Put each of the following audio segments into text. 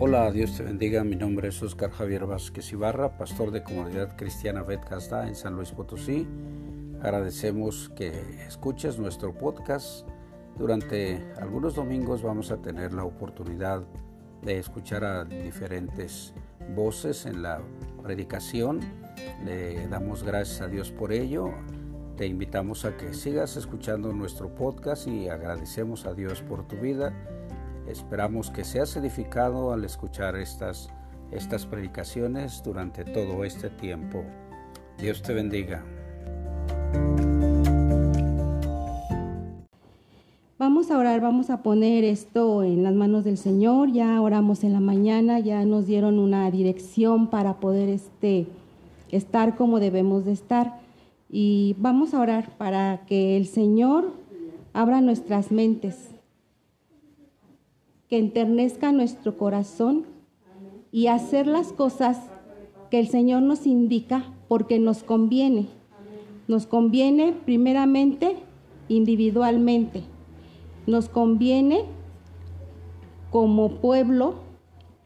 Hola, Dios te bendiga. Mi nombre es Oscar Javier Vázquez Ibarra, pastor de Comunidad Cristiana Betcasta en San Luis Potosí. Agradecemos que escuches nuestro podcast. Durante algunos domingos vamos a tener la oportunidad de escuchar a diferentes voces en la predicación. Le damos gracias a Dios por ello. Te invitamos a que sigas escuchando nuestro podcast y agradecemos a Dios por tu vida Esperamos que seas edificado al escuchar estas, estas predicaciones durante todo este tiempo. Dios te bendiga. Vamos a orar, vamos a poner esto en las manos del Señor. Ya oramos en la mañana, ya nos dieron una dirección para poder este, estar como debemos de estar. Y vamos a orar para que el Señor abra nuestras mentes que enternezca nuestro corazón y hacer las cosas que el Señor nos indica porque nos conviene. Nos conviene primeramente individualmente. Nos conviene como pueblo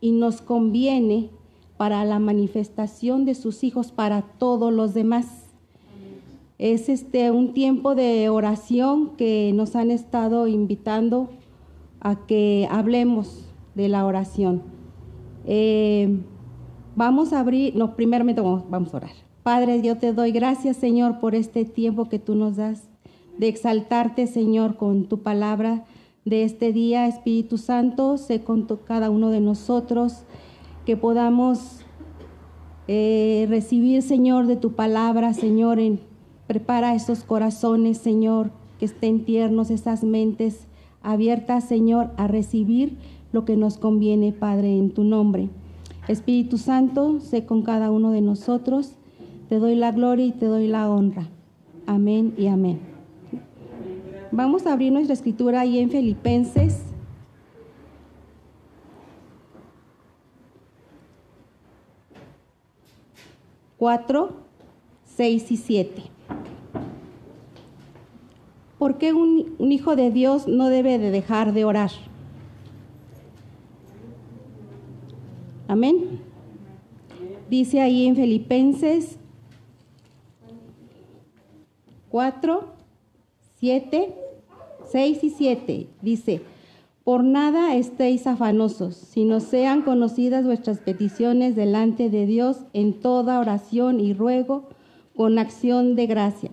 y nos conviene para la manifestación de sus hijos para todos los demás. Es este un tiempo de oración que nos han estado invitando a que hablemos de la oración. Eh, vamos a abrir, no, primeramente vamos, a orar. Padre, yo te doy gracias, Señor, por este tiempo que tú nos das de exaltarte, Señor, con tu palabra de este día. Espíritu Santo, sé con cada uno de nosotros que podamos eh, recibir, Señor, de tu palabra, Señor. En, prepara esos corazones, Señor, que estén tiernos, esas mentes abierta, Señor, a recibir lo que nos conviene, Padre, en tu nombre. Espíritu Santo, sé con cada uno de nosotros. Te doy la gloria y te doy la honra. Amén y amén. Vamos a abrir nuestra escritura ahí en Filipenses. Cuatro, seis y siete. ¿Por qué un, hijo de Dios no debe de dejar de orar? Amén. Dice ahí en Filipenses 4, 7, 6 y 7. Dice, por nada estéis afanosos, sino sean conocidas vuestras peticiones delante de Dios en toda oración y ruego con acción de gracia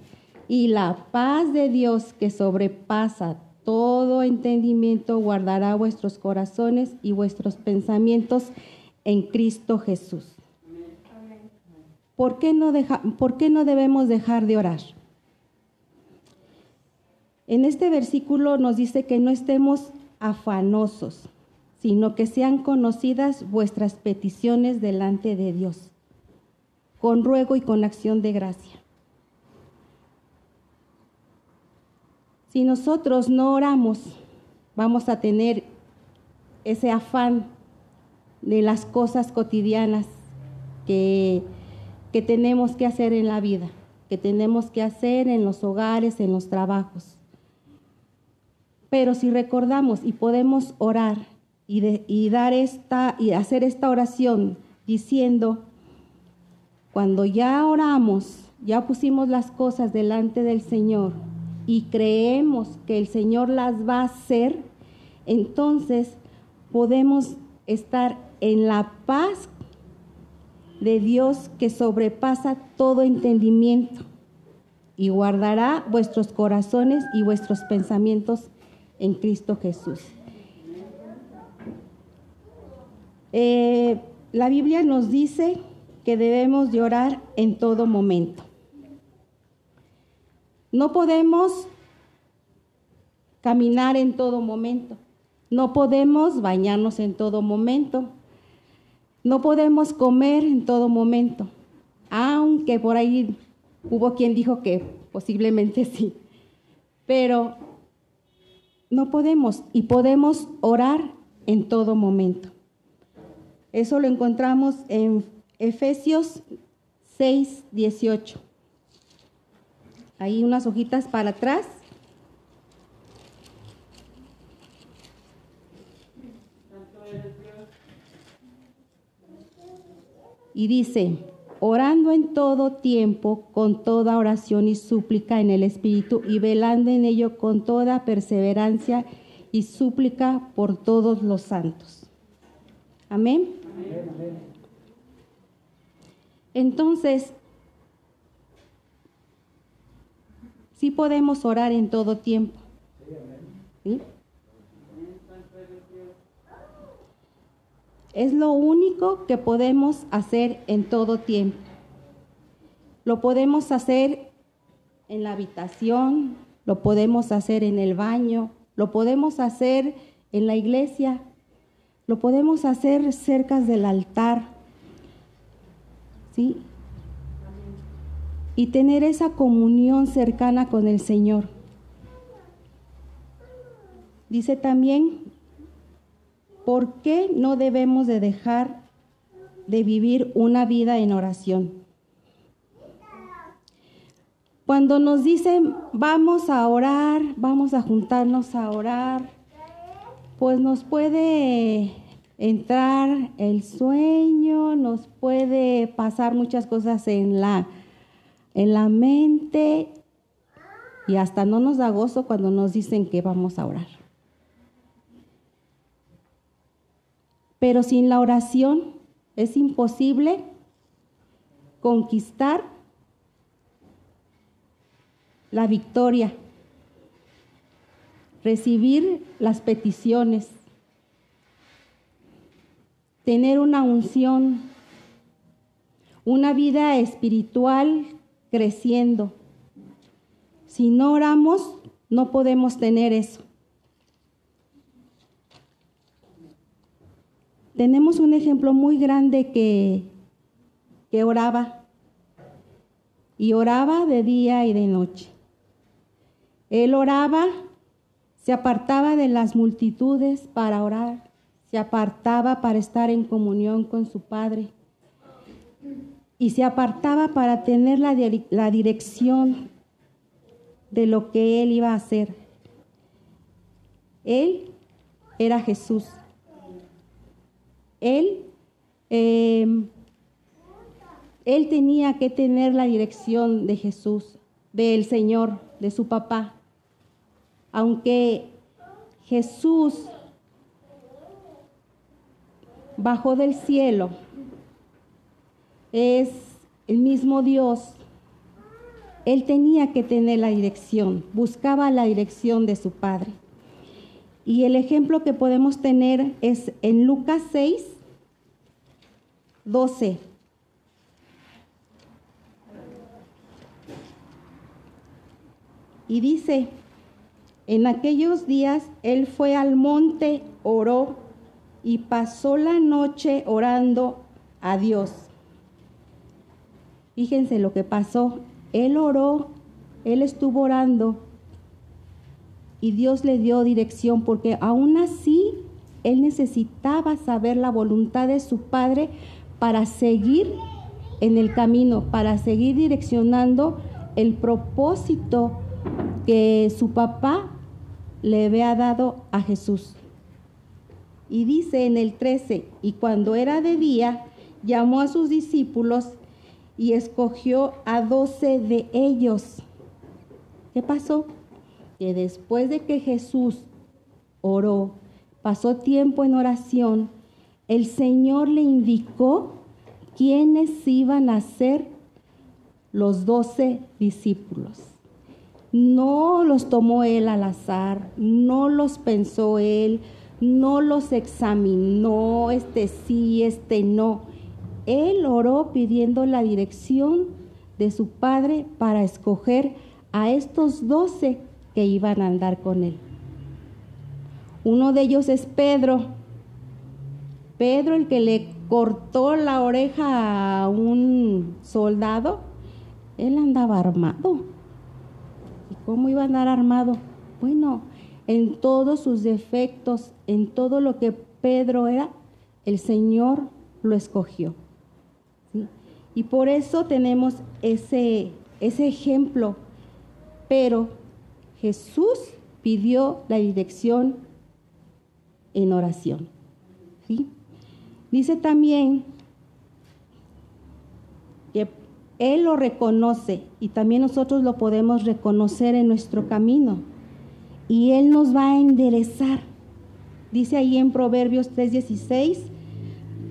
y la paz de Dios que sobrepasa todo entendimiento guardará vuestros corazones y vuestros pensamientos en Cristo Jesús. ¿Por qué no, ¿Por qué no debemos dejar de orar? En este versículo nos dice que no estemos afanosos, sino que sean conocidas vuestras peticiones delante de Dios, con ruego y con acción de gracia. Si nosotros no oramos, vamos a tener ese afán de las cosas cotidianas que, que tenemos que hacer en la vida, que tenemos que hacer en los hogares, en los trabajos. Pero si recordamos y podemos orar y, y, dar esta y hacer esta oración diciendo cuando ya oramos, ya pusimos las cosas delante del Señor, y creemos que el Señor las va a hacer, entonces podemos estar en la paz de Dios que sobrepasa todo entendimiento y guardará vuestros corazones y vuestros pensamientos en Cristo Jesús. Eh, la Biblia nos dice que debemos llorar en todo momento. No podemos caminar en todo momento. No podemos bañarnos en todo momento. No podemos comer en todo momento. Aunque por ahí hubo quien dijo que posiblemente sí. Pero no podemos y podemos orar en todo momento. Eso lo encontramos en Efesios 6, 18 ahí unas hojitas para atrás. Y dice, orando en todo tiempo, con toda oración y súplica en el Espíritu, y velando en ello con toda perseverancia y súplica por todos los santos. Amén. Entonces, sí podemos orar en todo tiempo. ¿Sí? Es lo único que podemos hacer en todo tiempo. Lo podemos hacer en la habitación, lo podemos hacer en el baño, lo podemos hacer en la iglesia, lo podemos hacer cerca del altar. ¿Sí? Y tener esa comunión cercana con el Señor. Dice también ¿por qué no debemos de dejar de vivir una vida en oración? Cuando nos dicen vamos a orar, vamos a juntarnos a orar, pues nos puede entrar el sueño, nos puede pasar muchas cosas en la, en la mente y hasta no nos da gozo cuando nos dicen que vamos a orar. Pero sin la oración es imposible conquistar la victoria, recibir las peticiones, tener una unción, una vida espiritual creciendo. Si no oramos, no podemos tener eso. tenemos un ejemplo muy grande que, que oraba y oraba de día y de noche. Él oraba, se apartaba de las multitudes para orar, se apartaba para estar en comunión con su Padre y se apartaba para tener la, la dirección de lo que él iba a hacer. Él era Jesús. Él, em, él tenía que tener la dirección de Jesús, del Señor, de su papá. Aunque Jesús bajó del cielo, es el mismo Dios, él tenía que tener la dirección, buscaba la dirección de su Padre. Y el ejemplo que podemos tener es en Lucas 6, 12. Y dice, en aquellos días él fue al monte, oró y pasó la noche orando a Dios. Fíjense lo que pasó. Él oró, él estuvo orando y Dios le dio dirección porque aún así él necesitaba saber la voluntad de su padre para seguir en el camino, para seguir direccionando el propósito que su papá le había dado a Jesús. Y dice en el 13, y cuando era de día, llamó a sus discípulos y escogió a doce de ellos. ¿Qué pasó? que después de que Jesús oró, pasó tiempo en oración, el Señor le indicó quiénes iban a ser los doce discípulos. No los tomó él al azar, no los pensó él, no los examinó, este sí, este no. Él oró pidiendo la dirección de su Padre para escoger a estos doce que iban a andar con él. Uno de ellos es Pedro. Pedro, el que le cortó la oreja a un soldado, él andaba armado. ¿Y cómo iba a andar armado? Bueno, en todos sus defectos, en todo lo que Pedro era, el Señor lo escogió. Y por eso tenemos ese, ese ejemplo. Pero Jesús pidió la dirección en oración. ¿sí? Dice también que Él lo reconoce y también nosotros lo podemos reconocer en nuestro camino. Y Él nos va a enderezar. Dice ahí en Proverbios 3:16,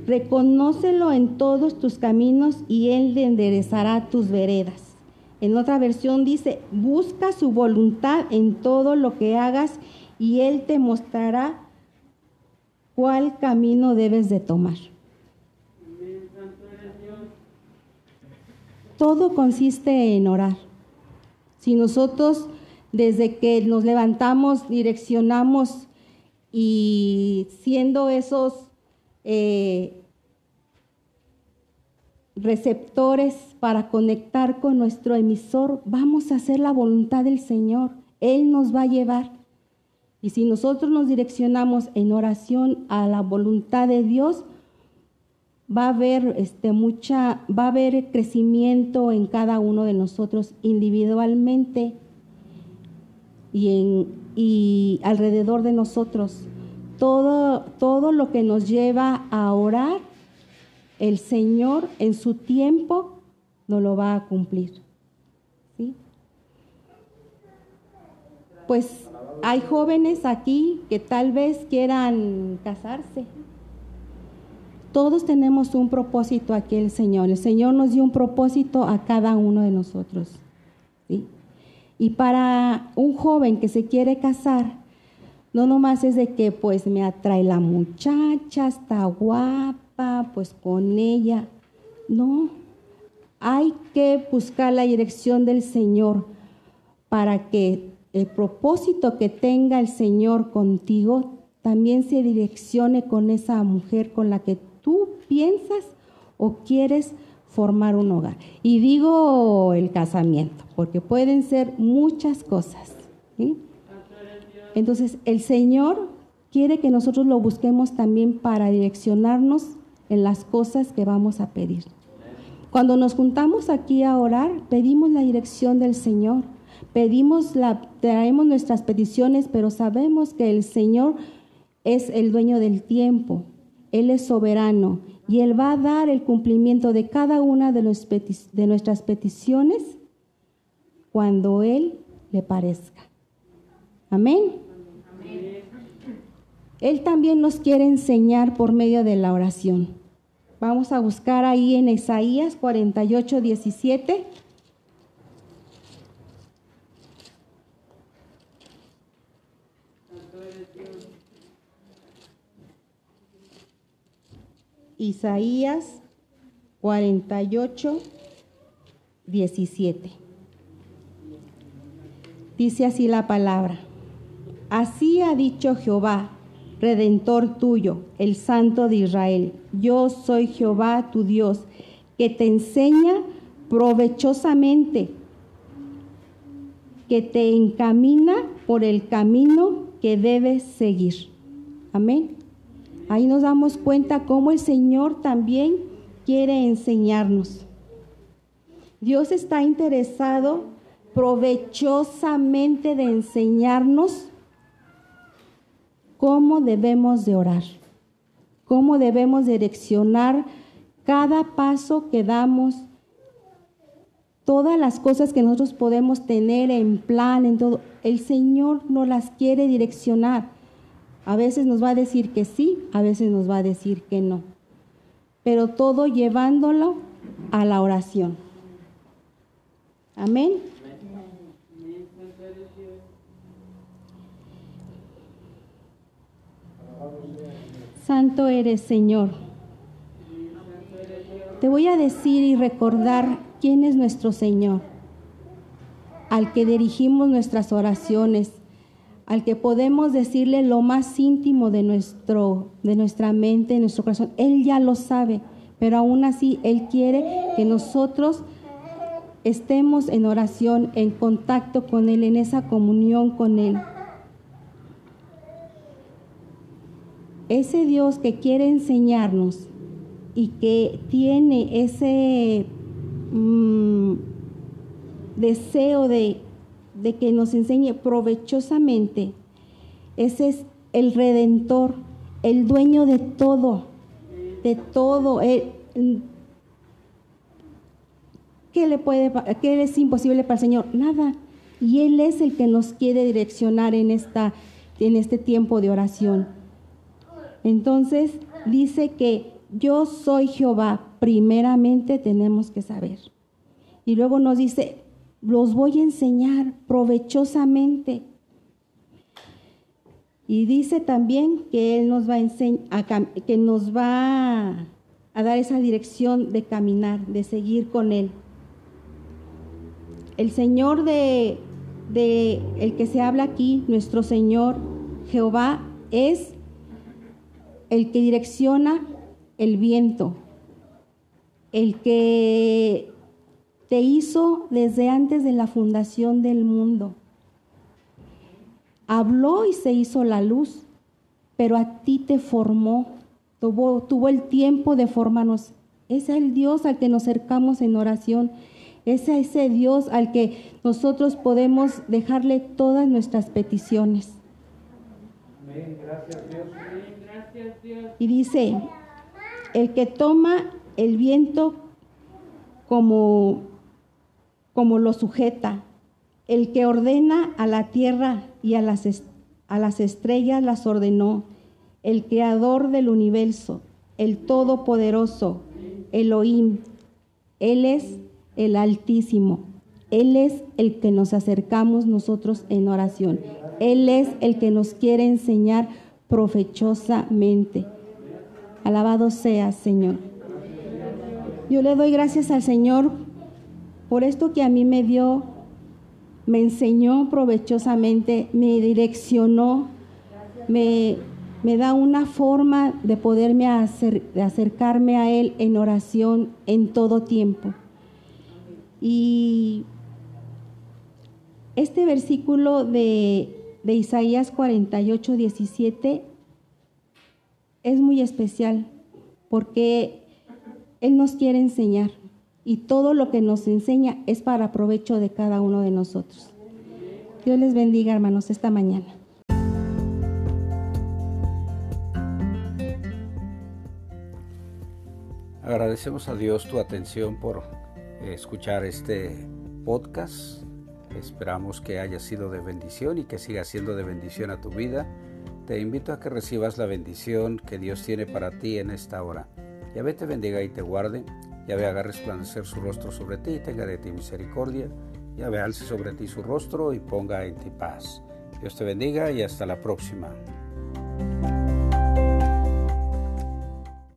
reconócelo en todos tus caminos y Él le enderezará tus veredas. En otra versión dice, busca su voluntad en todo lo que hagas y Él te mostrará cuál camino debes de tomar. Todo consiste en orar. Si nosotros desde que nos levantamos direccionamos y siendo esos eh, receptores para conectar con nuestro emisor, vamos a hacer la voluntad del Señor. Él nos va a llevar. Y si nosotros nos direccionamos en oración a la voluntad de Dios, va a haber este, mucha, va a haber crecimiento en cada uno de nosotros individualmente y, en, y alrededor de nosotros. Todo, todo lo que nos lleva a orar, el Señor en su tiempo no lo va a cumplir. ¿sí? Pues hay jóvenes aquí que tal vez quieran casarse. Todos tenemos un propósito aquí el Señor. El Señor nos dio un propósito a cada uno de nosotros. ¿sí? Y para un joven que se quiere casar, no nomás es de que pues me atrae la muchacha, está guapa, pues con ella. No, hay que buscar la dirección del Señor para que el propósito que tenga el Señor contigo también se direccione con esa mujer con la que tú piensas o quieres formar un hogar. Y digo el casamiento, porque pueden ser muchas cosas. Entonces, el Señor quiere que nosotros lo busquemos también para direccionarnos en las cosas que vamos a pedir. Cuando nos juntamos aquí a orar, pedimos la dirección del Señor, pedimos la, traemos nuestras peticiones, pero sabemos que el Señor es el dueño del tiempo, Él es soberano y Él va a dar el cumplimiento de cada una de, de nuestras peticiones cuando Él le parezca. Amén. Él también nos quiere enseñar por medio de la oración. Vamos a buscar ahí en Isaías 48, 17. Isaías 48, 17. Dice así la palabra. Así ha dicho Jehová, redentor tuyo, el Santo de Israel. Yo soy Jehová tu Dios, que te enseña provechosamente, que te encamina por el camino que debes seguir. Amén. Ahí nos damos cuenta cómo el Señor también quiere enseñarnos. Dios está interesado provechosamente de enseñarnos cómo debemos de orar, cómo debemos direccionar cada paso que damos, todas las cosas que nosotros podemos tener en plan, en todo, el Señor nos las quiere direccionar. A veces nos va a decir que sí, a veces nos va a decir que no, pero todo llevándolo a la oración. Amén. Santo eres, Señor. Te voy a decir y recordar quién es nuestro Señor, al que dirigimos nuestras oraciones, al que podemos decirle lo más íntimo de, nuestro, de nuestra mente, de nuestro corazón. Él ya lo sabe, pero aún así Él quiere que nosotros estemos en oración, en contacto con Él, en esa comunión con Él. Ese Dios que quiere enseñarnos y que tiene ese mm, deseo de, que nos enseñe provechosamente, ese es el redentor, el dueño de todo, de todo. ¿qué, le puede, ¿qué es imposible para el Señor? Nada. Y Él es el que nos quiere direccionar en, esta, en este tiempo de oración. Entonces dice que yo soy Jehová, primeramente tenemos que saber. Y luego nos dice, los voy a enseñar provechosamente. Y dice también que Él nos va a, que nos va a dar esa dirección de caminar, de seguir con Él. El Señor de, de el que se habla aquí, nuestro Señor Jehová, es el que direcciona el viento, el que te hizo desde antes de la fundación del mundo. Habló y se hizo la luz, pero a ti te formó, tuvo, tuvo el tiempo de formarnos. Es el Dios al que nos acercamos en oración. Es ese Dios al que nosotros podemos dejarle todas nuestras peticiones. Gracias, Dios. Y dice, el que toma el viento como, como lo sujeta, el que ordena a la tierra y a las, a las estrellas las ordenó, el creador del universo, el todopoderoso, Elohim. Él es el Altísimo. Él es el que nos acercamos nosotros en oración. Él es el que nos quiere enseñar profechosamente. Alabado sea, Señor. Yo le doy gracias al Señor por esto que a mí me dio, me enseñó provechosamente, me direccionó, me, me da una forma de poderme de acercarme a Él en oración en todo tiempo. Y este versículo de, Isaías 48, 17 es muy especial porque Él nos quiere enseñar y todo lo que nos enseña es para provecho de cada uno de nosotros. Dios les bendiga, hermanos, esta mañana. Agradecemos a Dios tu atención por escuchar este podcast. Esperamos que haya sido de bendición y que siga siendo de bendición a tu vida. Te invito a que recibas la bendición que Dios tiene para ti en esta hora. Yahvé te bendiga y te guarde. Yahvé haga resplandecer su rostro sobre ti y tenga de ti misericordia. Yahvé alce sobre ti su rostro y ponga en ti paz. Dios te bendiga y hasta la próxima.